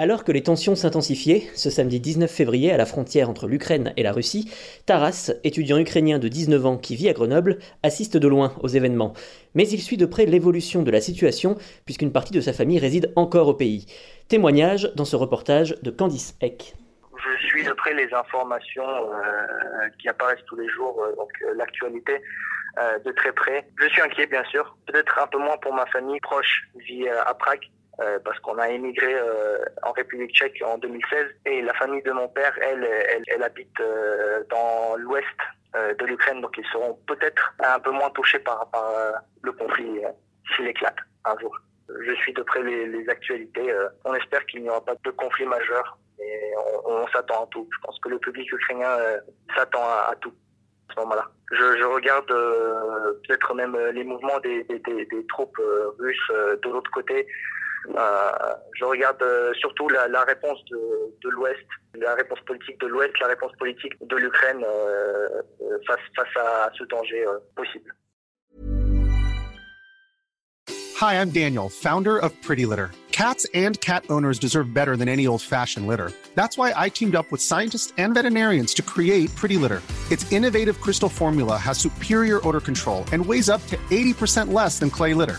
Alors que les tensions s'intensifiaient, ce samedi 19 février à la frontière entre l'Ukraine et la Russie, Taras, étudiant ukrainien de 19 ans qui vit à Grenoble, assiste de loin aux événements. Mais il suit de près l'évolution de la situation puisqu'une partie de sa famille réside encore au pays. Témoignage dans ce reportage de Candice Eck. Je suis de près les informations euh, qui apparaissent tous les jours, euh, donc euh, l'actualité de très près. Je suis inquiet bien sûr, peut-être un peu moins pour ma famille proche, vit à Prague. Euh, parce qu'on a émigré euh, en République tchèque en 2016 et la famille de mon père, elle, elle, elle habite euh, dans l'ouest euh, de l'Ukraine, donc ils seront peut-être un peu moins touchés par, par euh, le conflit s'il éclate un jour. Je suis de près les, les actualités. on espère qu'il n'y aura pas de conflit majeur et on, on s'attend à tout. Je pense que le public ukrainien s'attend à, tout à ce moment-là. Je, je regarde peut-être même les mouvements des, des, des, des troupes russes de l'autre côté. Euh, je regarde euh, surtout la, la réponse de, de l'Ouest, la réponse politique de l'Ouest, la réponse politique de l'Ukraine euh, euh face, face à ce danger euh, possible. Hi, I'm Daniel, founder of Pretty Litter. Cats and cat owners deserve better than any old fashioned litter. That's why I teamed up with scientists and veterinarians to create Pretty Litter. Its innovative crystal formula has superior odor control and weighs up to 80% less than clay litter.